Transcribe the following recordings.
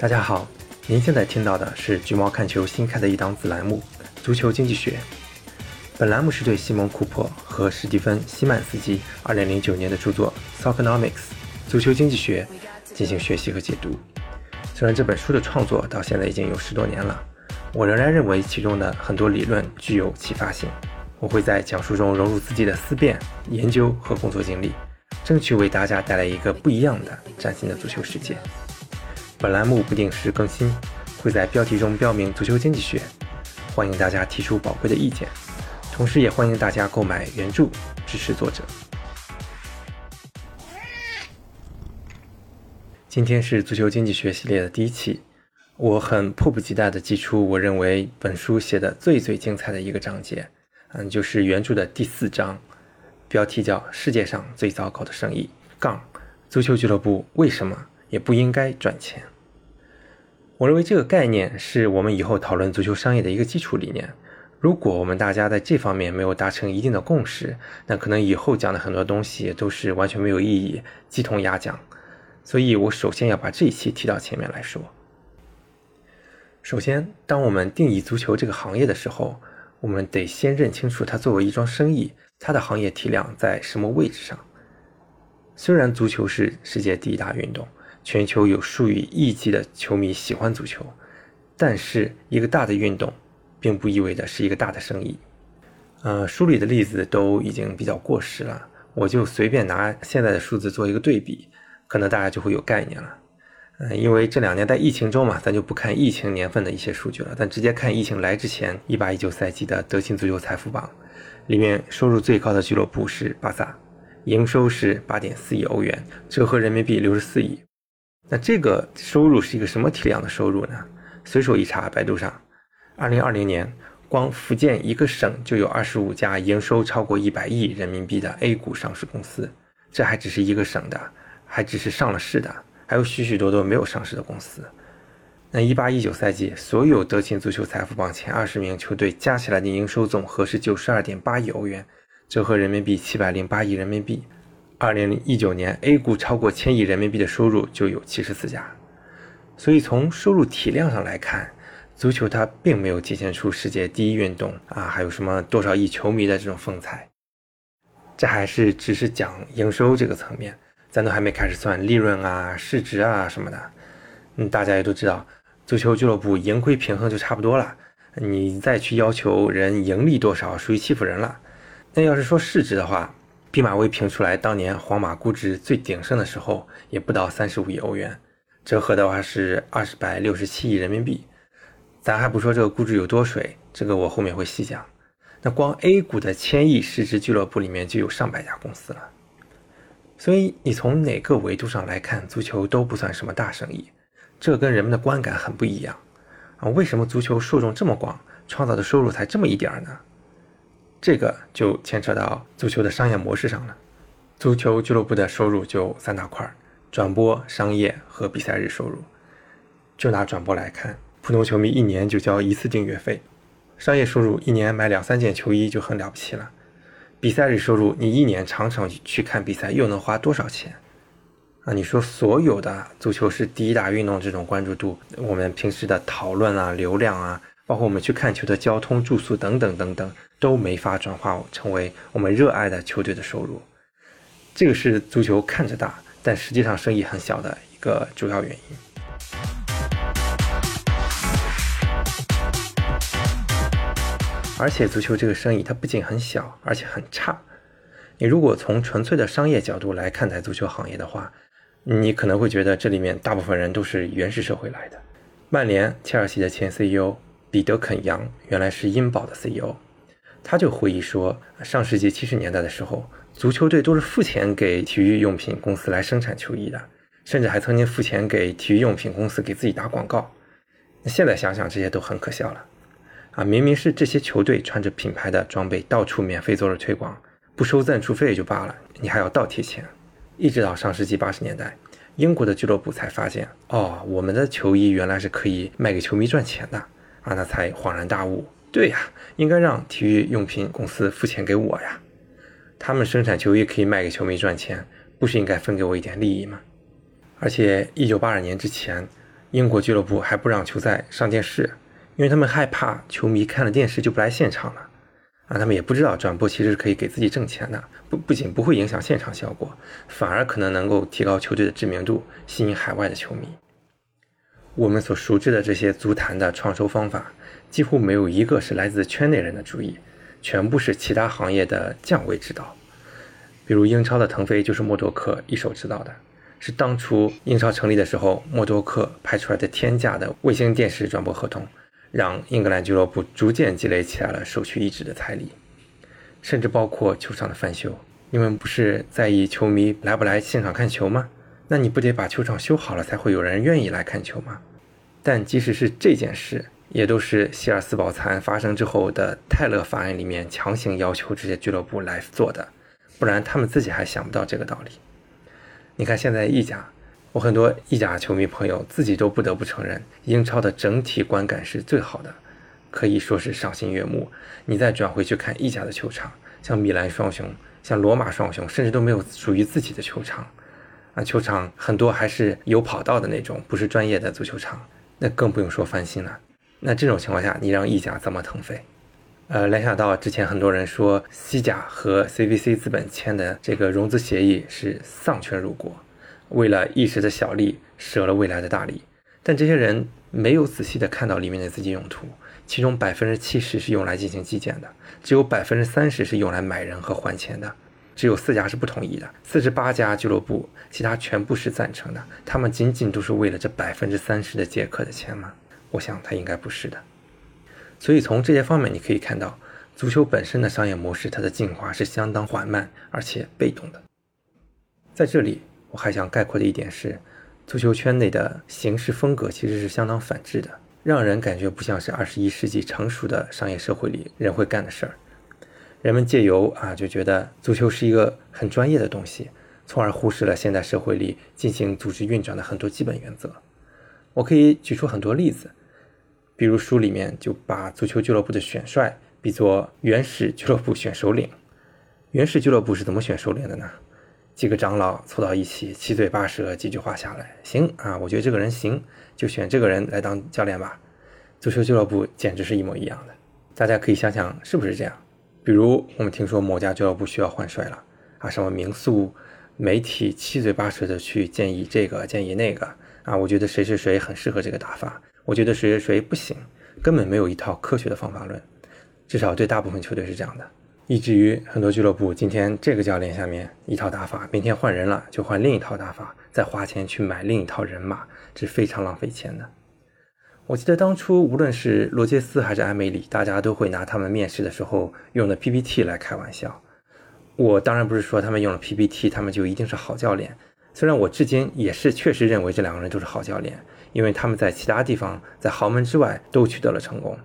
大家好，您现在听到的是橘猫看球新开的一档子栏目《足球经济学》。本栏目是对西蒙·库珀和史蒂芬·西曼斯基2009年的著作《Soccernomics》足球经济学进行学习和解读。虽然这本书的创作到现在已经有十多年了，我仍然认为其中的很多理论具有启发性。我会在讲述中融入自己的思辨、研究和工作经历，争取为大家带来一个不一样的、崭新的足球世界。本栏目不定时更新，会在标题中标明“足球经济学”，欢迎大家提出宝贵的意见，同时也欢迎大家购买原著支持作者。今天是足球经济学系列的第一期，我很迫不及待地寄出我认为本书写的最最精彩的一个章节，嗯，就是原著的第四章，标题叫“世界上最糟糕的生意”杠足球俱乐部为什么？也不应该赚钱。我认为这个概念是我们以后讨论足球商业的一个基础理念。如果我们大家在这方面没有达成一定的共识，那可能以后讲的很多东西都是完全没有意义，鸡同鸭讲。所以我首先要把这一期提到前面来说。首先，当我们定义足球这个行业的时候，我们得先认清楚它作为一桩生意，它的行业体量在什么位置上。虽然足球是世界第一大运动。全球有数以亿计的球迷喜欢足球，但是一个大的运动，并不意味着是一个大的生意。呃，书里的例子都已经比较过时了，我就随便拿现在的数字做一个对比，可能大家就会有概念了。嗯，因为这两年在疫情中嘛，咱就不看疫情年份的一些数据了，咱直接看疫情来之前一八一九赛季的德勤足球财富榜，里面收入最高的俱乐部是巴萨，营收是八点四亿欧元，折合人民币六十四亿。那这个收入是一个什么体量的收入呢？随手一查，百度上，二零二零年光福建一个省就有二十五家营收超过一百亿人民币的 A 股上市公司，这还只是一个省的，还只是上了市的，还有许许多多没有上市的公司。那一八一九赛季，所有德勤足球财富榜前二十名球队加起来的营收总和是九十二点八亿欧元，折合人民币七百零八亿人民币。二零一九年，A 股超过千亿人民币的收入就有七十四家，所以从收入体量上来看，足球它并没有体现出世界第一运动啊，还有什么多少亿球迷的这种风采。这还是只是讲营收这个层面，咱都还没开始算利润啊、市值啊什么的。嗯，大家也都知道，足球俱乐部盈亏平衡就差不多了，你再去要求人盈利多少，属于欺负人了。那要是说市值的话，毕马威评出来，当年皇马估值最鼎盛的时候，也不到三十五亿欧元，折合的话是二十百六十七亿人民币。咱还不说这个估值有多水，这个我后面会细讲。那光 A 股的千亿市值俱乐部里面就有上百家公司了，所以你从哪个维度上来看，足球都不算什么大生意，这跟人们的观感很不一样啊。为什么足球受众这么广，创造的收入才这么一点儿呢？这个就牵扯到足球的商业模式上了。足球俱乐部的收入就三大块：转播、商业和比赛日收入。就拿转播来看，普通球迷一年就交一次订阅费；商业收入一年买两三件球衣就很了不起了；比赛日收入，你一年常常去看比赛又能花多少钱？啊，你说所有的足球是第一大运动这种关注度，我们平时的讨论啊、流量啊。包括我们去看球的交通、住宿等等等等，都没法转化成为我们热爱的球队的收入。这个是足球看着大，但实际上生意很小的一个主要原因。而且足球这个生意它不仅很小，而且很差。你如果从纯粹的商业角度来看待足球行业的话，你可能会觉得这里面大部分人都是原始社会来的。曼联、切尔西的前 CEO。彼得·肯扬原来是英宝的 CEO，他就回忆说，上世纪七十年代的时候，足球队都是付钱给体育用品公司来生产球衣的，甚至还曾经付钱给体育用品公司给自己打广告。那现在想想，这些都很可笑了。啊，明明是这些球队穿着品牌的装备到处免费做了推广，不收赞助费也就罢了，你还要倒贴钱。一直到上世纪八十年代，英国的俱乐部才发现，哦，我们的球衣原来是可以卖给球迷赚钱的。啊，那才恍然大悟。对呀，应该让体育用品公司付钱给我呀。他们生产球衣可以卖给球迷赚钱，不是应该分给我一点利益吗？而且，一九八二年之前，英国俱乐部还不让球赛上电视，因为他们害怕球迷看了电视就不来现场了。啊，他们也不知道转播其实是可以给自己挣钱的，不不仅不会影响现场效果，反而可能能够提高球队的知名度，吸引海外的球迷。我们所熟知的这些足坛的创收方法，几乎没有一个是来自圈内人的主意，全部是其他行业的降维指导。比如英超的腾飞就是默多克一手指导的，是当初英超成立的时候，默多克拍出来的天价的卫星电视转播合同。让英格兰俱乐部逐渐积累起来了首屈一指的财力，甚至包括球场的翻修。你们不是在意球迷来不来现场看球吗？那你不得把球场修好了，才会有人愿意来看球吗？但即使是这件事，也都是希尔斯堡惨案发生之后的泰勒法案里面强行要求这些俱乐部来做的，不然他们自己还想不到这个道理。你看现在意甲。我很多意甲球迷朋友自己都不得不承认，英超的整体观感是最好的，可以说是赏心悦目。你再转回去看意甲的球场，像米兰双雄、像罗马双雄，甚至都没有属于自己的球场，啊，球场很多还是有跑道的那种，不是专业的足球场，那更不用说翻新了。那这种情况下，你让意甲怎么腾飞？呃，联想到之前很多人说西甲和 CVC 资本签的这个融资协议是丧权辱国。为了一时的小利，舍了未来的大利，但这些人没有仔细的看到里面的资金用途，其中百分之七十是用来进行基建的，只有百分之三十是用来买人和还钱的，只有四家是不同意的，四十八家俱乐部，其他全部是赞成的。他们仅仅都是为了这百分之三十的借客的钱吗？我想他应该不是的。所以从这些方面你可以看到，足球本身的商业模式，它的进化是相当缓慢而且被动的。在这里。我还想概括的一点是，足球圈内的行事风格其实是相当反智的，让人感觉不像是二十一世纪成熟的商业社会里人会干的事儿。人们借由啊就觉得足球是一个很专业的东西，从而忽视了现代社会里进行组织运转的很多基本原则。我可以举出很多例子，比如书里面就把足球俱乐部的选帅比作原始俱乐部选首领。原始俱乐部是怎么选首领的呢？几个长老凑到一起，七嘴八舌几句话下来，行啊，我觉得这个人行，就选这个人来当教练吧。足球俱乐部简直是一模一样的，大家可以想想是不是这样？比如我们听说某家俱乐部需要换帅了啊，什么名宿、媒体七嘴八舌的去建议这个建议那个啊，我觉得谁谁谁很适合这个打法，我觉得谁谁谁不行，根本没有一套科学的方法论，至少对大部分球队是这样的。以至于很多俱乐部今天这个教练下面一套打法，明天换人了就换另一套打法，再花钱去买另一套人马，这是非常浪费钱的。我记得当初无论是罗杰斯还是埃梅里，大家都会拿他们面试的时候用的 PPT 来开玩笑。我当然不是说他们用了 PPT，他们就一定是好教练。虽然我至今也是确实认为这两个人都是好教练，因为他们在其他地方在豪门之外都取得了成功。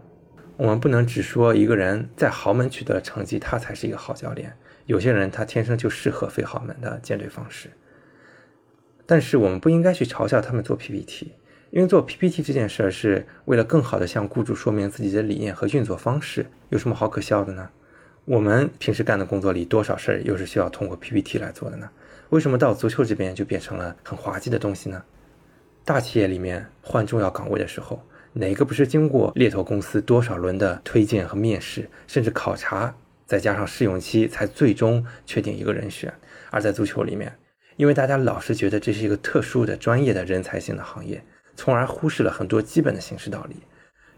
我们不能只说一个人在豪门取得了成绩，他才是一个好教练。有些人他天生就适合非豪门的建队方式。但是我们不应该去嘲笑他们做 PPT，因为做 PPT 这件事儿是为了更好的向雇主说明自己的理念和运作方式，有什么好可笑的呢？我们平时干的工作里多少事儿又是需要通过 PPT 来做的呢？为什么到足球这边就变成了很滑稽的东西呢？大企业里面换重要岗位的时候。哪个不是经过猎头公司多少轮的推荐和面试，甚至考察，再加上试用期，才最终确定一个人选？而在足球里面，因为大家老是觉得这是一个特殊的、专业的人才性的行业，从而忽视了很多基本的形式道理。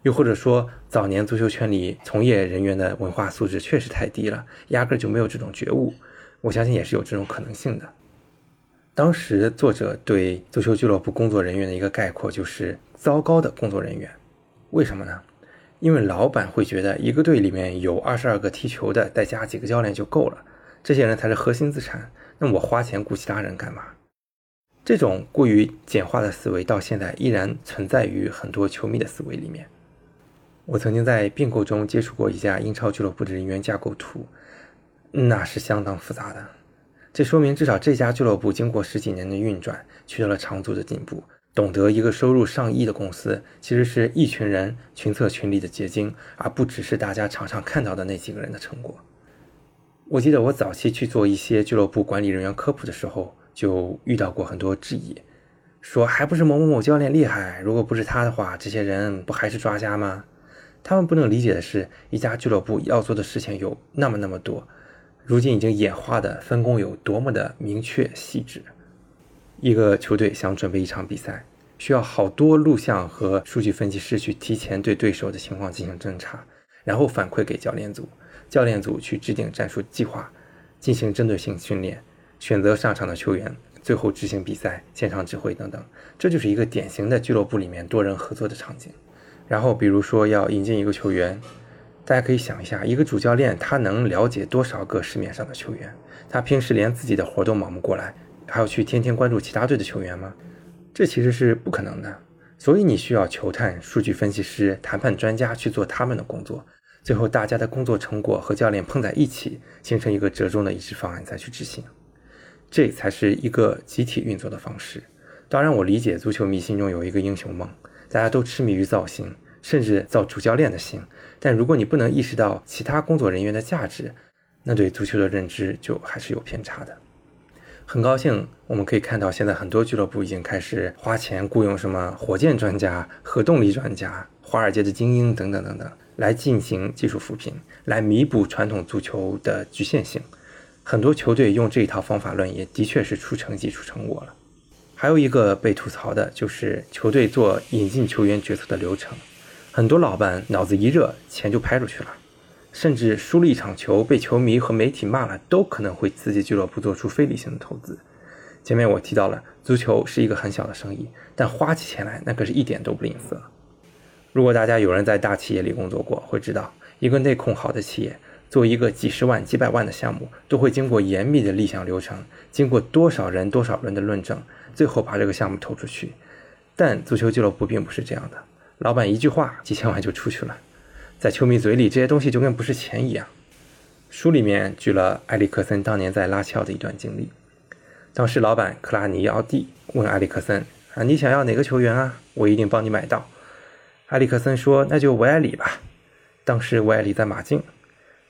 又或者说，早年足球圈里从业人员的文化素质确实太低了，压根就没有这种觉悟。我相信也是有这种可能性的。当时作者对足球俱乐部工作人员的一个概括就是。糟糕的工作人员，为什么呢？因为老板会觉得一个队里面有二十二个踢球的，再加几个教练就够了，这些人才是核心资产。那我花钱雇其他人干嘛？这种过于简化的思维到现在依然存在于很多球迷的思维里面。我曾经在并购中接触过一家英超俱乐部的人员架构图，那是相当复杂的。这说明至少这家俱乐部经过十几年的运转，取得了长足的进步。懂得一个收入上亿的公司，其实是一群人群策群力的结晶，而不只是大家常常看到的那几个人的成果。我记得我早期去做一些俱乐部管理人员科普的时候，就遇到过很多质疑，说还不是某某某教练厉害，如果不是他的话，这些人不还是抓瞎吗？他们不能理解的是，一家俱乐部要做的事情有那么那么多，如今已经演化的分工有多么的明确细致。一个球队想准备一场比赛，需要好多录像和数据分析师去提前对对手的情况进行侦查，然后反馈给教练组，教练组去制定战术计划，进行针对性训练，选择上场的球员，最后执行比赛、现场指挥等等。这就是一个典型的俱乐部里面多人合作的场景。然后，比如说要引进一个球员，大家可以想一下，一个主教练他能了解多少个市面上的球员？他平时连自己的活都忙不过来，还要去天天关注其他队的球员吗？这其实是不可能的。所以你需要球探、数据分析师、谈判专家去做他们的工作，最后大家的工作成果和教练碰在一起，形成一个折中的一致方案再去执行，这才是一个集体运作的方式。当然，我理解足球迷心中有一个英雄梦。大家都痴迷于造星，甚至造主教练的星。但如果你不能意识到其他工作人员的价值，那对足球的认知就还是有偏差的。很高兴我们可以看到，现在很多俱乐部已经开始花钱雇佣什么火箭专家、核动力专家、华尔街的精英等等等等，来进行技术扶贫，来弥补传统足球的局限性。很多球队用这一套方法论，也的确是出成绩、出成果了。还有一个被吐槽的就是球队做引进球员决策的流程，很多老板脑子一热，钱就拍出去了，甚至输了一场球被球迷和媒体骂了，都可能会刺激俱乐部做出非理性的投资。前面我提到了，足球是一个很小的生意，但花起钱来那可是一点都不吝啬。如果大家有人在大企业里工作过，会知道，一个内控好的企业，做一个几十万、几百万的项目，都会经过严密的立项流程，经过多少人、多少轮的论证。最后把这个项目投出去，但足球俱乐部并不是这样的。老板一句话，几千万就出去了，在球迷嘴里，这些东西就跟不是钱一样。书里面举了埃里克森当年在拉齐奥的一段经历。当时老板克拉尼奥蒂问埃里克森：“啊，你想要哪个球员啊？我一定帮你买到。”埃里克森说：“那就维埃里吧。”当时维埃里在马竞，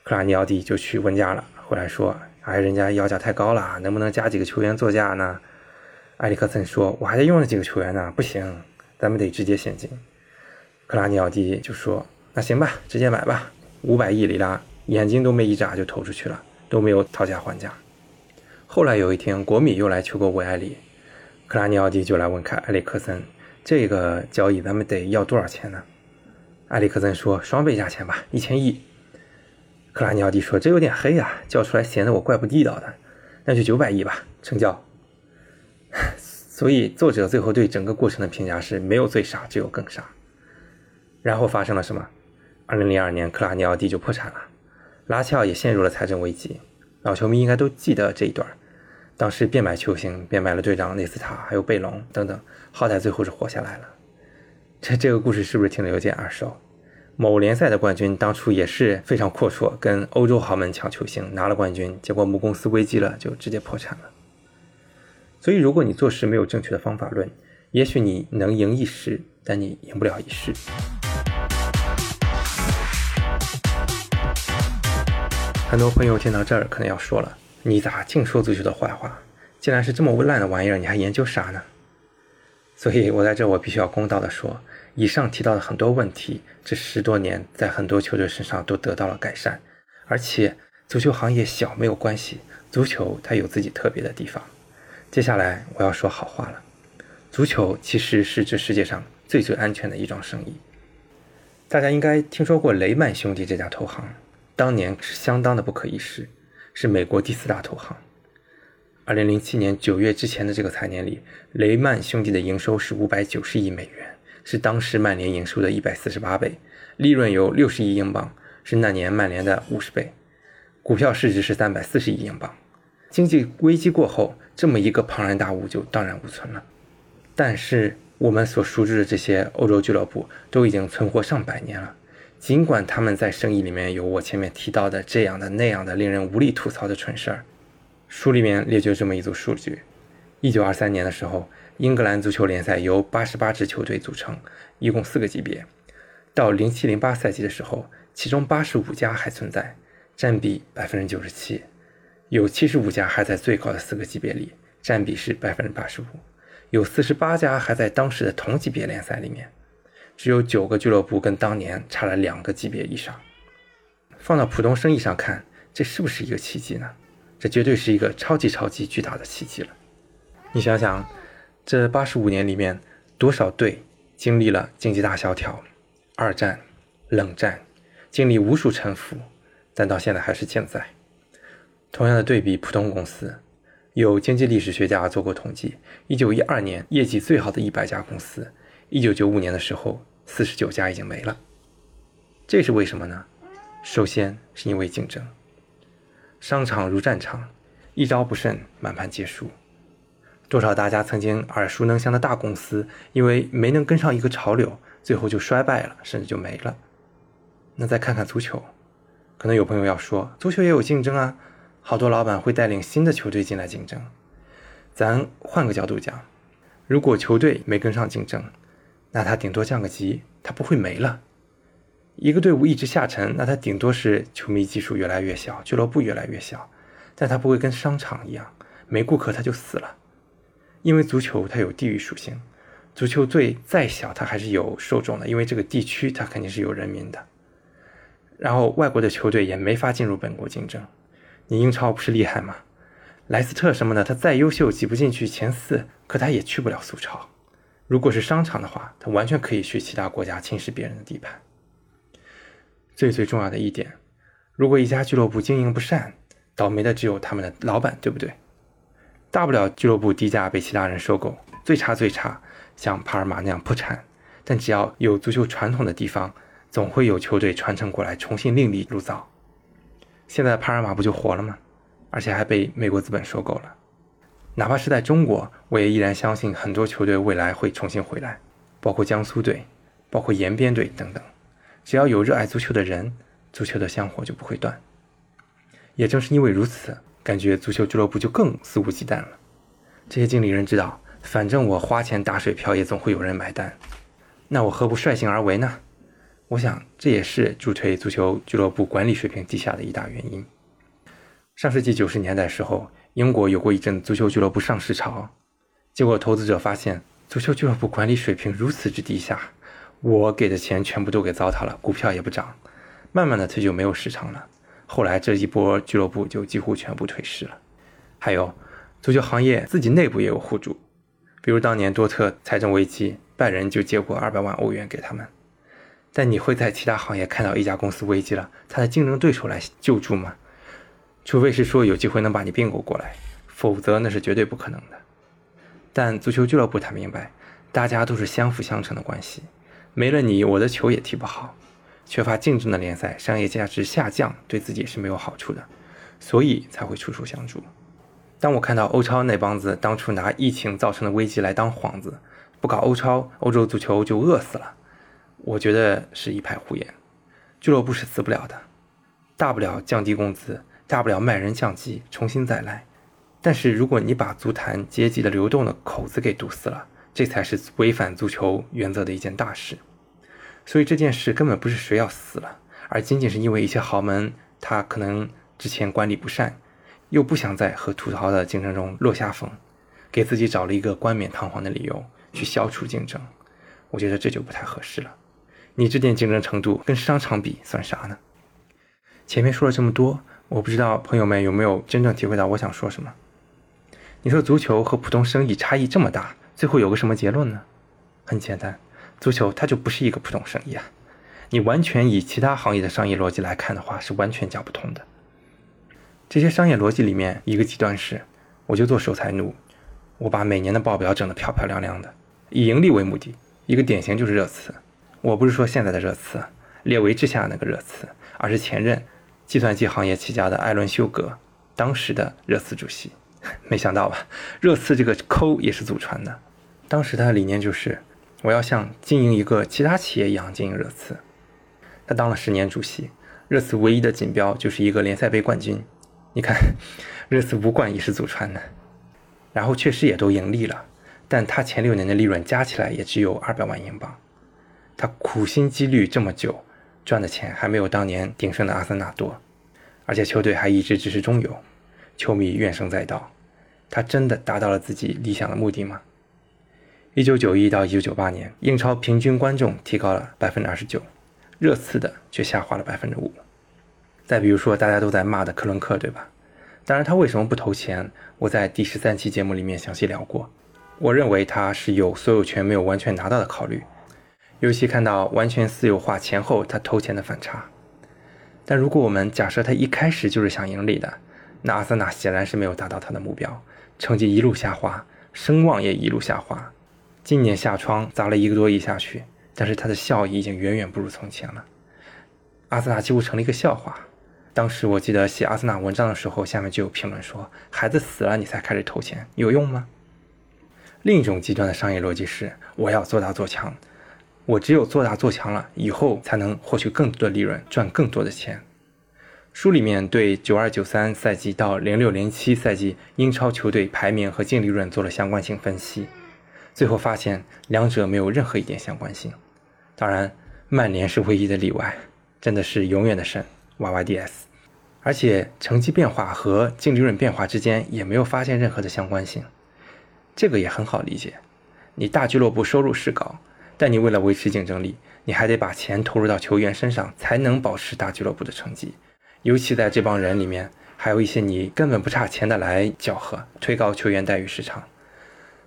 克拉尼奥蒂就去问价了，回来说：“哎，人家要价太高了，能不能加几个球员作价呢？”埃里克森说：“我还在用了几个球员呢，不行，咱们得直接现金。”克拉尼奥蒂就说：“那行吧，直接买吧，五百亿里拉，眼睛都没一眨就投出去了，都没有讨价还价。”后来有一天，国米又来求购维埃里，克拉尼奥蒂就来问凯埃里克森：“这个交易咱们得要多少钱呢？”埃里克森说：“双倍价钱吧，一千亿。”克拉尼奥蒂说：“这有点黑啊，叫出来显得我怪不地道的，那就九百亿吧，成交。”所以，作者最后对整个过程的评价是：没有最傻，只有更傻。然后发生了什么？二零零二年，克拉尼奥蒂就破产了，拉齐奥也陷入了财政危机。老球迷应该都记得这一段。当时变卖球星，变卖了队长内斯塔，还有贝隆等等，好歹最后是活下来了。这这个故事是不是听得有点耳熟？某联赛的冠军当初也是非常阔绰，跟欧洲豪门抢球星，拿了冠军，结果母公司危机了，就直接破产了。所以，如果你做事没有正确的方法论，也许你能赢一时，但你赢不了一世。很多朋友听到这儿可能要说了：“你咋净说足球的坏话？既然是这么烂的玩意儿，你还研究啥呢？”所以我在这我必须要公道的说，以上提到的很多问题，这十多年在很多球队身上都得到了改善，而且足球行业小没有关系，足球它有自己特别的地方。接下来我要说好话了。足球其实是这世界上最最安全的一桩生意。大家应该听说过雷曼兄弟这家投行，当年是相当的不可一世，是美国第四大投行。二零零七年九月之前的这个财年里，雷曼兄弟的营收是五百九十亿美元，是当时曼联营收的一百四十八倍，利润有六十亿英镑，是那年曼联的五十倍，股票市值是三百四十亿英镑。经济危机过后，这么一个庞然大物就荡然无存了。但是我们所熟知的这些欧洲俱乐部都已经存活上百年了，尽管他们在生意里面有我前面提到的这样的那样的令人无力吐槽的蠢事儿。书里面列举这么一组数据：一九二三年的时候，英格兰足球联赛由八十八支球队组成，一共四个级别；到零七零八赛季的时候，其中八十五家还存在，占比百分之九十七。有七十五家还在最高的四个级别里，占比是百分之八十五。有四十八家还在当时的同级别联赛里面，只有九个俱乐部跟当年差了两个级别以上。放到普通生意上看，这是不是一个奇迹呢？这绝对是一个超级超级巨大的奇迹了。你想想，这八十五年里面，多少队经历了经济大萧条、二战、冷战，经历无数沉浮，但到现在还是健在。同样的对比，普通公司，有经济历史学家做过统计，一九一二年业绩最好的一百家公司，一九九五年的时候，四十九家已经没了。这是为什么呢？首先是因为竞争。商场如战场，一招不慎，满盘皆输。多少大家曾经耳熟能详的大公司，因为没能跟上一个潮流，最后就衰败了，甚至就没了。那再看看足球，可能有朋友要说，足球也有竞争啊，好多老板会带领新的球队进来竞争。咱换个角度讲，如果球队没跟上竞争，那他顶多降个级，他不会没了。一个队伍一直下沉，那他顶多是球迷基数越来越小，俱乐部越来越小，但他不会跟商场一样，没顾客他就死了。因为足球它有地域属性，足球队再小它还是有受众的，因为这个地区它肯定是有人民的。然后外国的球队也没法进入本国竞争。你英超不是厉害吗？莱斯特什么的，他再优秀挤不进去前四，可他也去不了苏超。如果是商场的话，他完全可以去其他国家侵蚀别人的地盘。最最重要的一点，如果一家俱乐部经营不善，倒霉的只有他们的老板，对不对？大不了俱乐部低价被其他人收购，最差最差像帕尔马那样破产。但只要有足球传统的地方，总会有球队传承过来，重新另立炉灶。现在帕尔马不就活了吗？而且还被美国资本收购了。哪怕是在中国，我也依然相信很多球队未来会重新回来，包括江苏队，包括延边队等等。只要有热爱足球的人，足球的香火就不会断。也正是因为如此，感觉足球俱乐部就更肆无忌惮了。这些经理人知道，反正我花钱打水漂，也总会有人买单，那我何不率性而为呢？我想这也是助推足球俱乐部管理水平低下的一大原因。上世纪九十年代时候，英国有过一阵足球俱乐部上市潮，结果投资者发现足球俱乐部管理水平如此之低下。我给的钱全部都给糟蹋了，股票也不涨，慢慢的它就没有市场了。后来这一波俱乐部就几乎全部退市了。还有，足球行业自己内部也有互助，比如当年多特财政危机，拜仁就借过二百万欧元给他们。但你会在其他行业看到一家公司危机了，他的竞争对手来救助吗？除非是说有机会能把你并购过来，否则那是绝对不可能的。但足球俱乐部他明白，大家都是相辅相成的关系。没了你，我的球也踢不好。缺乏竞争的联赛，商业价值下降，对自己是没有好处的，所以才会处处相助。当我看到欧超那帮子当初拿疫情造成的危机来当幌子，不搞欧超，欧洲足球就饿死了，我觉得是一派胡言。俱乐部是死不了的，大不了降低工资，大不了卖人降级，重新再来。但是如果你把足坛阶级的流动的口子给堵死了，这才是违反足球原则的一件大事，所以这件事根本不是谁要死了，而仅仅是因为一些豪门他可能之前管理不善，又不想在和土豪的竞争中落下风，给自己找了一个冠冕堂皇的理由去消除竞争。我觉得这就不太合适了。你这点竞争程度跟商场比算啥呢？前面说了这么多，我不知道朋友们有没有真正体会到我想说什么。你说足球和普通生意差异这么大？最后有个什么结论呢？很简单，足球它就不是一个普通生意啊！你完全以其他行业的商业逻辑来看的话，是完全讲不通的。这些商业逻辑里面，一个极端是，我就做守财奴，我把每年的报表整得漂漂亮亮的，以盈利为目的。一个典型就是热刺，我不是说现在的热刺，列维之下那个热刺，而是前任计算机行业起家的艾伦休格，当时的热刺主席。没想到吧，热刺这个抠也是祖传的。当时他的理念就是，我要像经营一个其他企业一样经营热刺。他当了十年主席，热刺唯一的锦标就是一个联赛杯冠军。你看，热刺五冠也是祖传的，然后确实也都盈利了，但他前六年的利润加起来也只有二百万英镑。他苦心积虑这么久，赚的钱还没有当年鼎盛的阿森纳多，而且球队还一直只是中游，球迷怨声载道。他真的达到了自己理想的目的吗？一九九一到一九九八年，英超平均观众提高了百分之二十九，热刺的却下滑了百分之五。再比如说，大家都在骂的克伦克，对吧？当然，他为什么不投钱？我在第十三期节目里面详细聊过。我认为他是有所有权没有完全拿到的考虑，尤其看到完全私有化前后他投钱的反差。但如果我们假设他一开始就是想盈利的，那阿森纳显然是没有达到他的目标，成绩一路下滑，声望也一路下滑。今年下窗砸了一个多亿下去，但是他的效益已经远远不如从前了。阿森纳几乎成了一个笑话。当时我记得写阿森纳文章的时候，下面就有评论说：“孩子死了你才开始投钱，有用吗？”另一种极端的商业逻辑是：我要做大做强，我只有做大做强了，以后才能获取更多的利润，赚更多的钱。书里面对九二九三赛季到零六零七赛季英超球队排名和净利润做了相关性分析，最后发现两者没有任何一点相关性。当然，曼联是唯一的例外，真的是永远的神 YYDS，而且成绩变化和净利润变化之间也没有发现任何的相关性。这个也很好理解，你大俱乐部收入是高，但你为了维持竞争力，你还得把钱投入到球员身上，才能保持大俱乐部的成绩。尤其在这帮人里面，还有一些你根本不差钱的来搅和，推高球员待遇市场。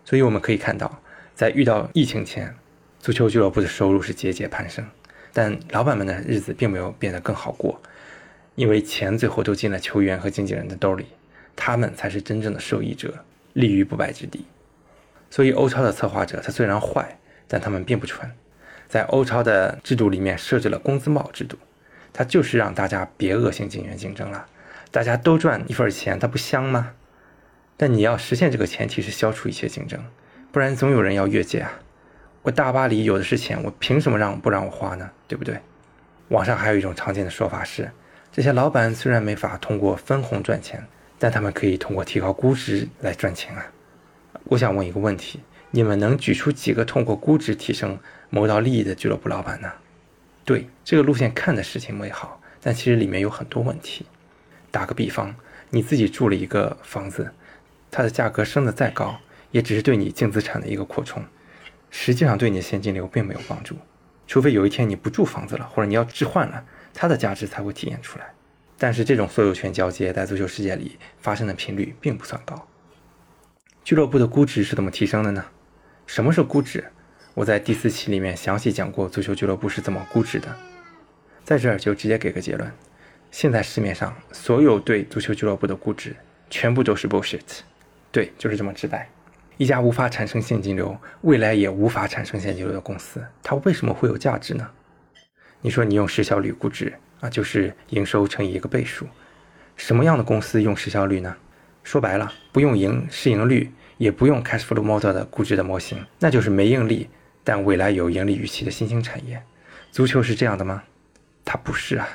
所以我们可以看到，在遇到疫情前，足球俱乐部的收入是节节攀升，但老板们的日子并没有变得更好过，因为钱最后都进了球员和经纪人的兜里，他们才是真正的受益者，立于不败之地。所以，欧超的策划者他虽然坏，但他们并不蠢。在欧超的制度里面设置了工资帽制度，它就是让大家别恶性竞员竞争了，大家都赚一份钱，它不香吗？但你要实现这个前提是消除一切竞争，不然总有人要越界啊！我大巴黎有的是钱，我凭什么让不让我花呢？对不对？网上还有一种常见的说法是，这些老板虽然没法通过分红赚钱，但他们可以通过提高估值来赚钱啊。我想问一个问题：你们能举出几个通过估值提升谋到利益的俱乐部老板呢？对这个路线看的事情美好，但其实里面有很多问题。打个比方，你自己住了一个房子，它的价格升得再高，也只是对你净资产的一个扩充，实际上对你的现金流并没有帮助。除非有一天你不住房子了，或者你要置换了，它的价值才会体现出来。但是这种所有权交接在足球世界里发生的频率并不算高。俱乐部的估值是怎么提升的呢？什么是估值？我在第四期里面详细讲过足球俱乐部是怎么估值的，在这儿就直接给个结论：现在市面上所有对足球俱乐部的估值全部都是 bullshit。对，就是这么直白。一家无法产生现金流，未来也无法产生现金流的公司，它为什么会有价值呢？你说你用市销率估值啊，就是营收乘以一个倍数。什么样的公司用市销率呢？说白了，不用盈市盈率。也不用 cash flow model 的估值的模型，那就是没盈利，但未来有盈利预期的新兴产业。足球是这样的吗？它不是啊。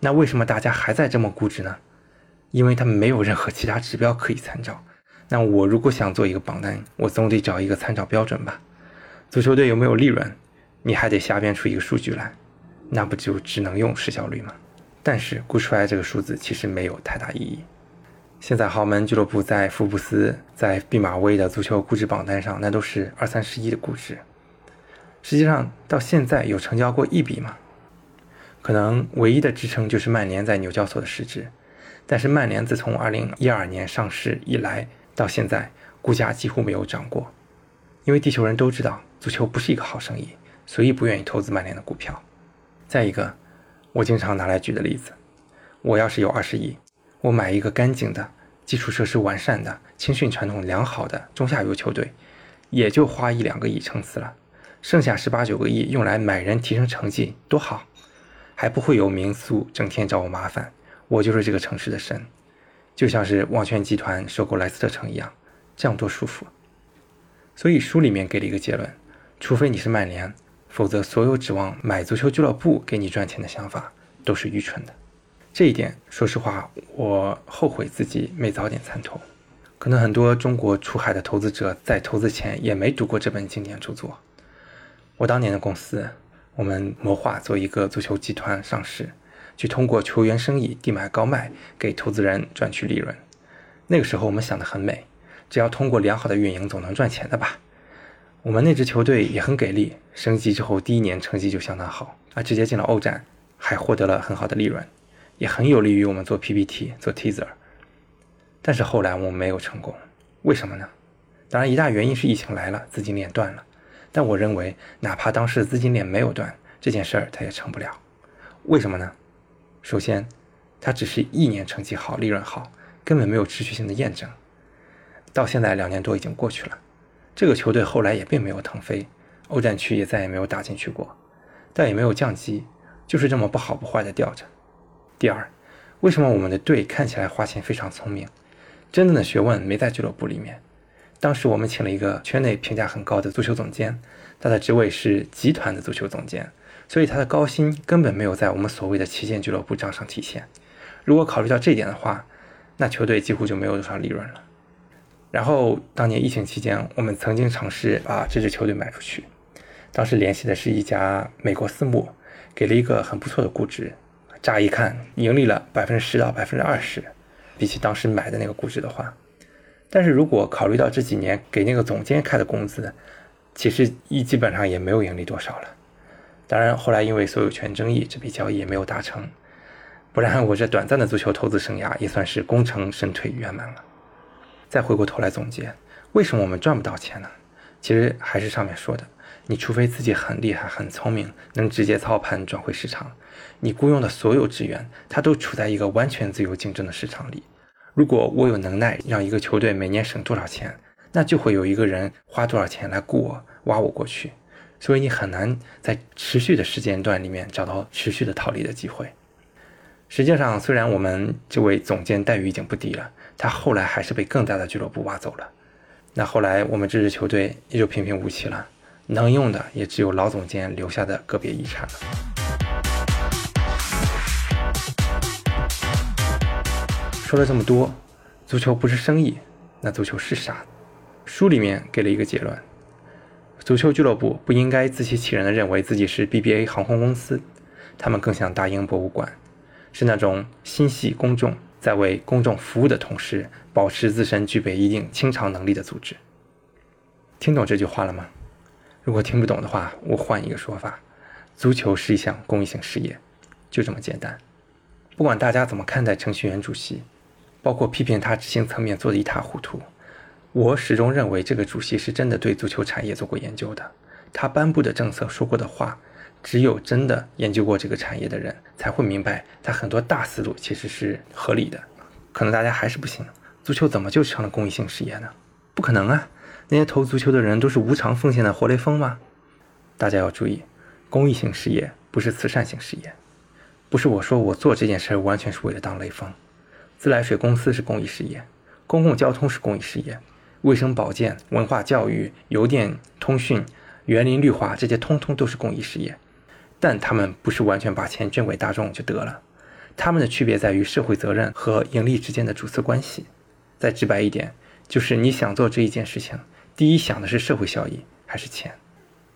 那为什么大家还在这么估值呢？因为他们没有任何其他指标可以参照。那我如果想做一个榜单，我总得找一个参照标准吧。足球队有没有利润？你还得瞎编出一个数据来，那不就只能用市销率吗？但是估出来这个数字其实没有太大意义。现在豪门俱乐部在福布斯、在毕马威的足球估值榜单上，那都是二三十亿的估值。实际上，到现在有成交过一笔吗？可能唯一的支撑就是曼联在纽交所的市值。但是曼联自从二零一二年上市以来到现在，股价几乎没有涨过。因为地球人都知道足球不是一个好生意，所以不愿意投资曼联的股票。再一个，我经常拿来举的例子，我要是有二十亿。我买一个干净的、基础设施完善的、青训传统良好的中下游球队，也就花一两个亿撑死了，剩下十八九个亿用来买人提升成绩，多好，还不会有民宿整天找我麻烦，我就是这个城市的神，就像是旺泉集团收购莱斯特城一样，这样多舒服。所以书里面给了一个结论：除非你是曼联，否则所有指望买足球俱乐部给你赚钱的想法都是愚蠢的。这一点，说实话，我后悔自己没早点参透。可能很多中国出海的投资者在投资前也没读过这本经典著作。我当年的公司，我们谋划做一个足球集团上市，去通过球员生意低买高卖给投资人赚取利润。那个时候我们想得很美，只要通过良好的运营，总能赚钱的吧？我们那支球队也很给力，升级之后第一年成绩就相当好啊，直接进了欧战，还获得了很好的利润，也很有利于我们做 PPT 做 teaser。但是后来我们没有成功，为什么呢？当然一大原因是疫情来了，资金链断了。但我认为，哪怕当时资金链没有断，这件事儿它也成不了。为什么呢？首先，它只是一年成绩好，利润好，根本没有持续性的验证。到现在两年多已经过去了。这个球队后来也并没有腾飞，欧战区也再也没有打进去过，但也没有降级，就是这么不好不坏的吊着。第二，为什么我们的队看起来花钱非常聪明，真正的学问没在俱乐部里面？当时我们请了一个圈内评价很高的足球总监，他的职位是集团的足球总监，所以他的高薪根本没有在我们所谓的旗舰俱乐部账上体现。如果考虑到这点的话，那球队几乎就没有多少利润了。然后当年疫情期间，我们曾经尝试把这支球队卖出去。当时联系的是一家美国私募，给了一个很不错的估值。乍一看，盈利了百分之十到百分之二十，比起当时买的那个估值的话。但是如果考虑到这几年给那个总监开的工资，其实一基本上也没有盈利多少了。当然后来因为所有权争议，这笔交易也没有达成。不然我这短暂的足球投资生涯也算是功成身退圆满了。再回过头来总结，为什么我们赚不到钱呢？其实还是上面说的，你除非自己很厉害、很聪明，能直接操盘转会市场，你雇佣的所有职员，他都处在一个完全自由竞争的市场里。如果我有能耐让一个球队每年省多少钱，那就会有一个人花多少钱来雇我、挖我过去。所以你很难在持续的时间段里面找到持续的套利的机会。实际上，虽然我们这位总监待遇已经不低了。他后来还是被更大的俱乐部挖走了，那后来我们这支球队也就平平无奇了，能用的也只有老总监留下的个别遗产了。说了这么多，足球不是生意，那足球是啥？书里面给了一个结论：足球俱乐部不应该自欺欺人的认为自己是 BBA 航空公司，他们更像大英博物馆，是那种心系公众。在为公众服务的同时，保持自身具备一定清偿能力的组织。听懂这句话了吗？如果听不懂的话，我换一个说法：足球是一项公益性事业，就这么简单。不管大家怎么看待程序员主席，包括批评他执行层面做得一塌糊涂，我始终认为这个主席是真的对足球产业做过研究的。他颁布的政策，说过的话。只有真的研究过这个产业的人，才会明白他很多大思路其实是合理的。可能大家还是不信，足球怎么就成了公益性事业呢？不可能啊！那些投足球的人都是无偿奉献的活雷锋吗？大家要注意，公益性事业不是慈善性事业，不是我说我做这件事完全是为了当雷锋。自来水公司是公益事业，公共交通是公益事业，卫生保健、文化教育、邮电通讯、园林绿化这些通通都是公益事业。但他们不是完全把钱捐给大众就得了，他们的区别在于社会责任和盈利之间的主次关系。再直白一点，就是你想做这一件事情，第一想的是社会效益还是钱？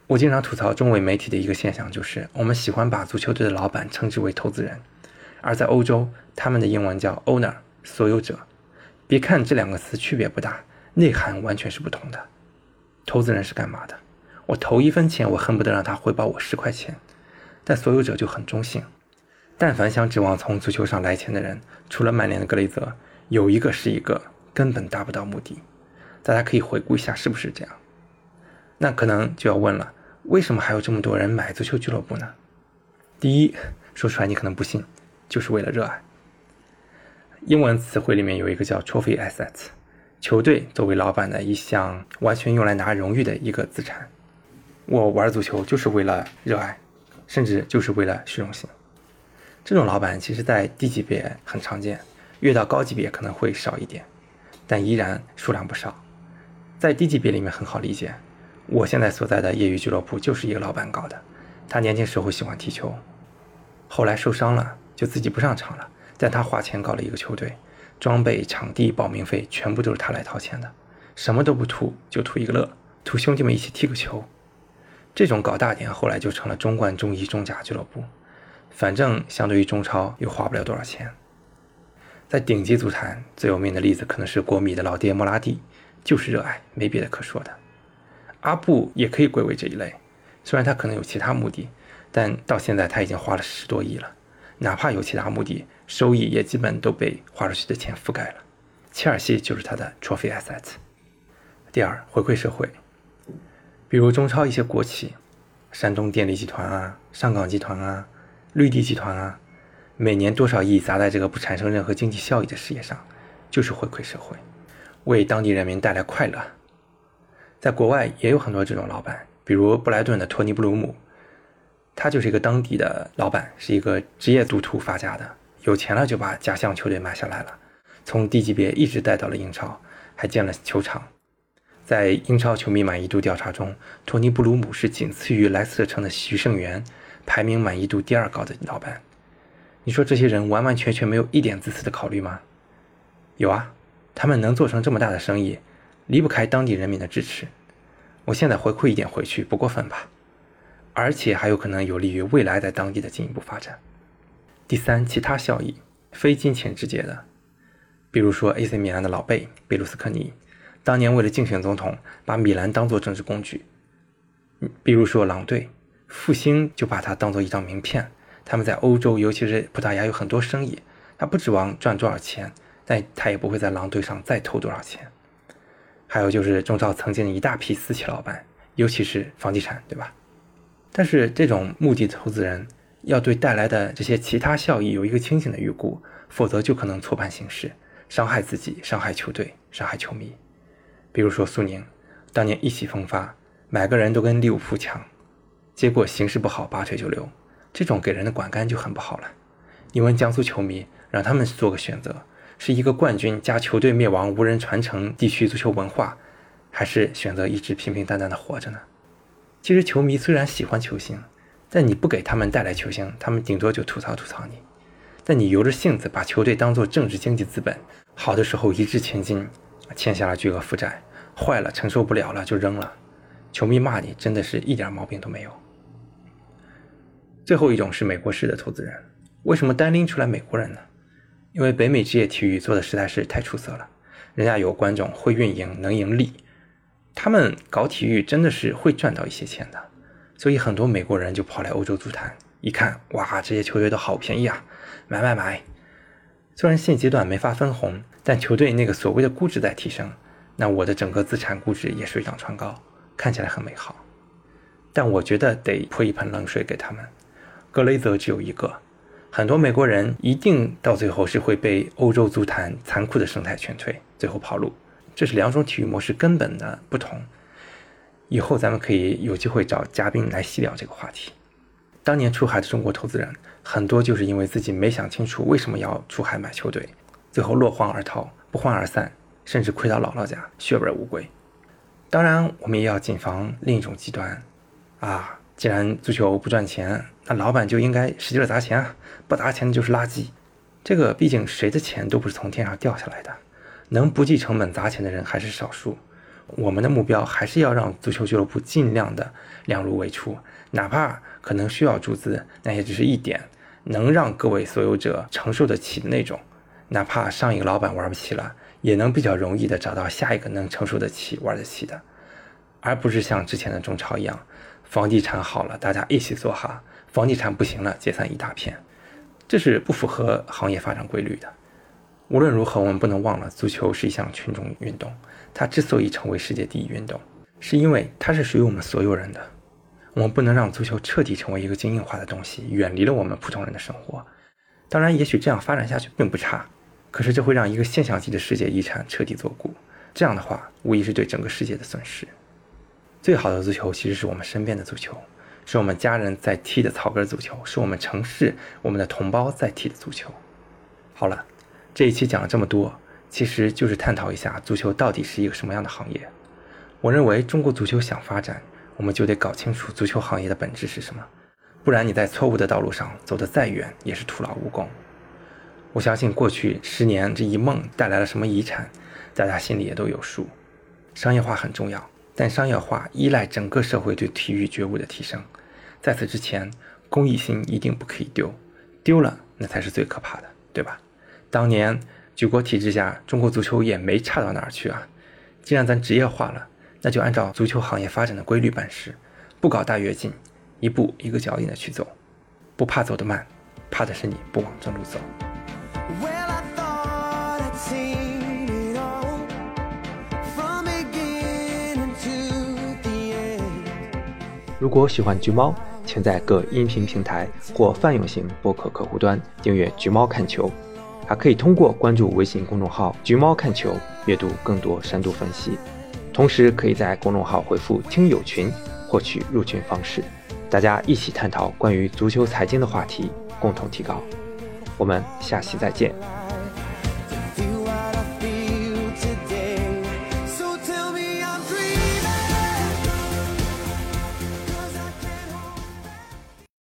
我经常吐槽中美媒体的一个现象，就是我们喜欢把足球队的老板称之为投资人，而在欧洲，他们的英文叫 owner，所有者。别看这两个词区别不大，内涵完全是不同的。投资人是干嘛的？我投一分钱，我恨不得让他回报我十块钱。但所有者就很中性，但凡想指望从足球上来钱的人，除了曼联的格雷泽，有一个是一个，根本达不到目的。大家可以回顾一下，是不是这样？那可能就要问了，为什么还有这么多人买足球俱乐部呢？第一，说出来你可能不信，就是为了热爱。英文词汇里面有一个叫 trophy assets，球队作为老板的一项完全用来拿荣誉的一个资产。我玩足球就是为了热爱。甚至就是为了虚荣心，这种老板其实，在低级别很常见，越到高级别可能会少一点，但依然数量不少。在低级别里面很好理解，我现在所在的业余俱乐部就是一个老板搞的。他年轻时候喜欢踢球，后来受伤了，就自己不上场了，但他花钱搞了一个球队，装备、场地、报名费全部都是他来掏钱的，什么都不图，就图一个乐，图兄弟们一起踢个球。这种搞大点，后来就成了中冠、中乙、中甲俱乐部，反正相对于中超又花不了多少钱。在顶级足坛最有名的例子可能是国米的老爹莫拉蒂，就是热爱，没别的可说的。阿布也可以归为这一类，虽然他可能有其他目的，但到现在他已经花了十多亿了，哪怕有其他目的，收益也基本都被花出去的钱覆盖了。切尔西就是他的 trophy assets。第二，回馈社会，比如中超一些国企，山东电力集团啊、上港集团啊、绿地集团啊，每年多少亿砸在这个不产生任何经济效益的事业上，就是回馈社会，为当地人民带来快乐。在国外也有很多这种老板，比如布莱顿的托尼·布鲁姆，他就是一个当地的老板，是一个职业赌徒发家的，有钱了就把家乡球队买下来了，从低级别一直带到了英超，还建了球场。在英超球迷满意度调查中，托尼·布鲁姆是仅次于莱斯特城的徐胜元，排名满意度第二高的老板。你说这些人完完全全没有一点自私的考虑吗？有啊，他们能做成这么大的生意，离不开当地人民的支持。我现在回馈一点回去，不过分吧？而且还有可能有利于未来在当地的进一步发展。第三，其他效益，非金钱直接的，比如说 AC 米兰的老贝贝卢斯科尼。当年为了竞选总统，把米兰当作政治工具。比如说狼队，复兴就把它当做一张名片。他们在欧洲，尤其是葡萄牙有很多生意。他不指望赚多少钱，但他也不会在狼队上再投多少钱。还有就是中超曾经的一大批私企老板，尤其是房地产，对吧？但是这种目的投资人要对带来的这些其他效益有一个清醒的预估，否则就可能错判形势，伤害自己，伤害球队，伤害球迷。比如说苏宁，当年意气风发，买个人都跟利物浦抢，结果形势不好，拔腿就溜，这种给人的观感就很不好了。你问江苏球迷，让他们做个选择，是一个冠军加球队灭亡、无人传承地区足球文化，还是选择一直平平淡淡的活着呢？其实球迷虽然喜欢球星，但你不给他们带来球星，他们顶多就吐槽吐槽你。但你由着性子把球队当做政治经济资本，好的时候一掷千金。欠下了巨额负债，坏了承受不了了就扔了。球迷骂你，真的是一点毛病都没有。最后一种是美国式的投资人，为什么单拎出来美国人呢？因为北美职业体育做的实在是太出色了，人家有观众，会运营，能盈利，他们搞体育真的是会赚到一些钱的。所以很多美国人就跑来欧洲足坛，一看，哇，这些球队都好便宜啊，买买买。虽然现阶段没法分红。但球队那个所谓的估值在提升，那我的整个资产估值也水涨船高，看起来很美好。但我觉得得泼一盆冷水给他们。格雷泽只有一个，很多美国人一定到最后是会被欧洲足坛残酷的生态劝退，最后跑路。这是两种体育模式根本的不同。以后咱们可以有机会找嘉宾来细聊这个话题。当年出海的中国投资人很多就是因为自己没想清楚为什么要出海买球队。最后落荒而逃，不欢而散，甚至亏到姥姥家，血本无归。当然，我们也要谨防另一种极端，啊，既然足球不赚钱，那老板就应该使劲砸钱啊，不砸钱就是垃圾。这个毕竟谁的钱都不是从天上掉下来的，能不计成本砸钱的人还是少数。我们的目标还是要让足球俱乐部尽量的量入为出，哪怕可能需要注资，那也只是一点，能让各位所有者承受得起的那种。哪怕上一个老板玩不起了，也能比较容易的找到下一个能承受得起、玩得起的，而不是像之前的中超一样，房地产好了大家一起做哈，房地产不行了解散一大片，这是不符合行业发展规律的。无论如何，我们不能忘了，足球是一项群众运动，它之所以成为世界第一运动，是因为它是属于我们所有人的。我们不能让足球彻底成为一个精英化的东西，远离了我们普通人的生活。当然，也许这样发展下去并不差。可是这会让一个现象级的世界遗产彻底作古，这样的话无疑是对整个世界的损失。最好的足球其实是我们身边的足球，是我们家人在踢的草根足球，是我们城市我们的同胞在踢的足球。好了，这一期讲了这么多，其实就是探讨一下足球到底是一个什么样的行业。我认为中国足球想发展，我们就得搞清楚足球行业的本质是什么，不然你在错误的道路上走得再远也是徒劳无功。我相信过去十年这一梦带来了什么遗产，大家心里也都有数。商业化很重要，但商业化依赖整个社会对体育觉悟的提升。在此之前，公益心一定不可以丢，丢了那才是最可怕的，对吧？当年举国体制下，中国足球也没差到哪儿去啊。既然咱职业化了，那就按照足球行业发展的规律办事，不搞大跃进，一步一个脚印的去走，不怕走得慢，怕的是你不往正路走。如果喜欢橘猫，请在各音频平台或泛用型播客客户端订阅《橘猫看球》，还可以通过关注微信公众号“橘猫看球”阅读更多深度分析。同时，可以在公众号回复“听友群”获取入群方式，大家一起探讨关于足球财经的话题，共同提高。我们下期再见。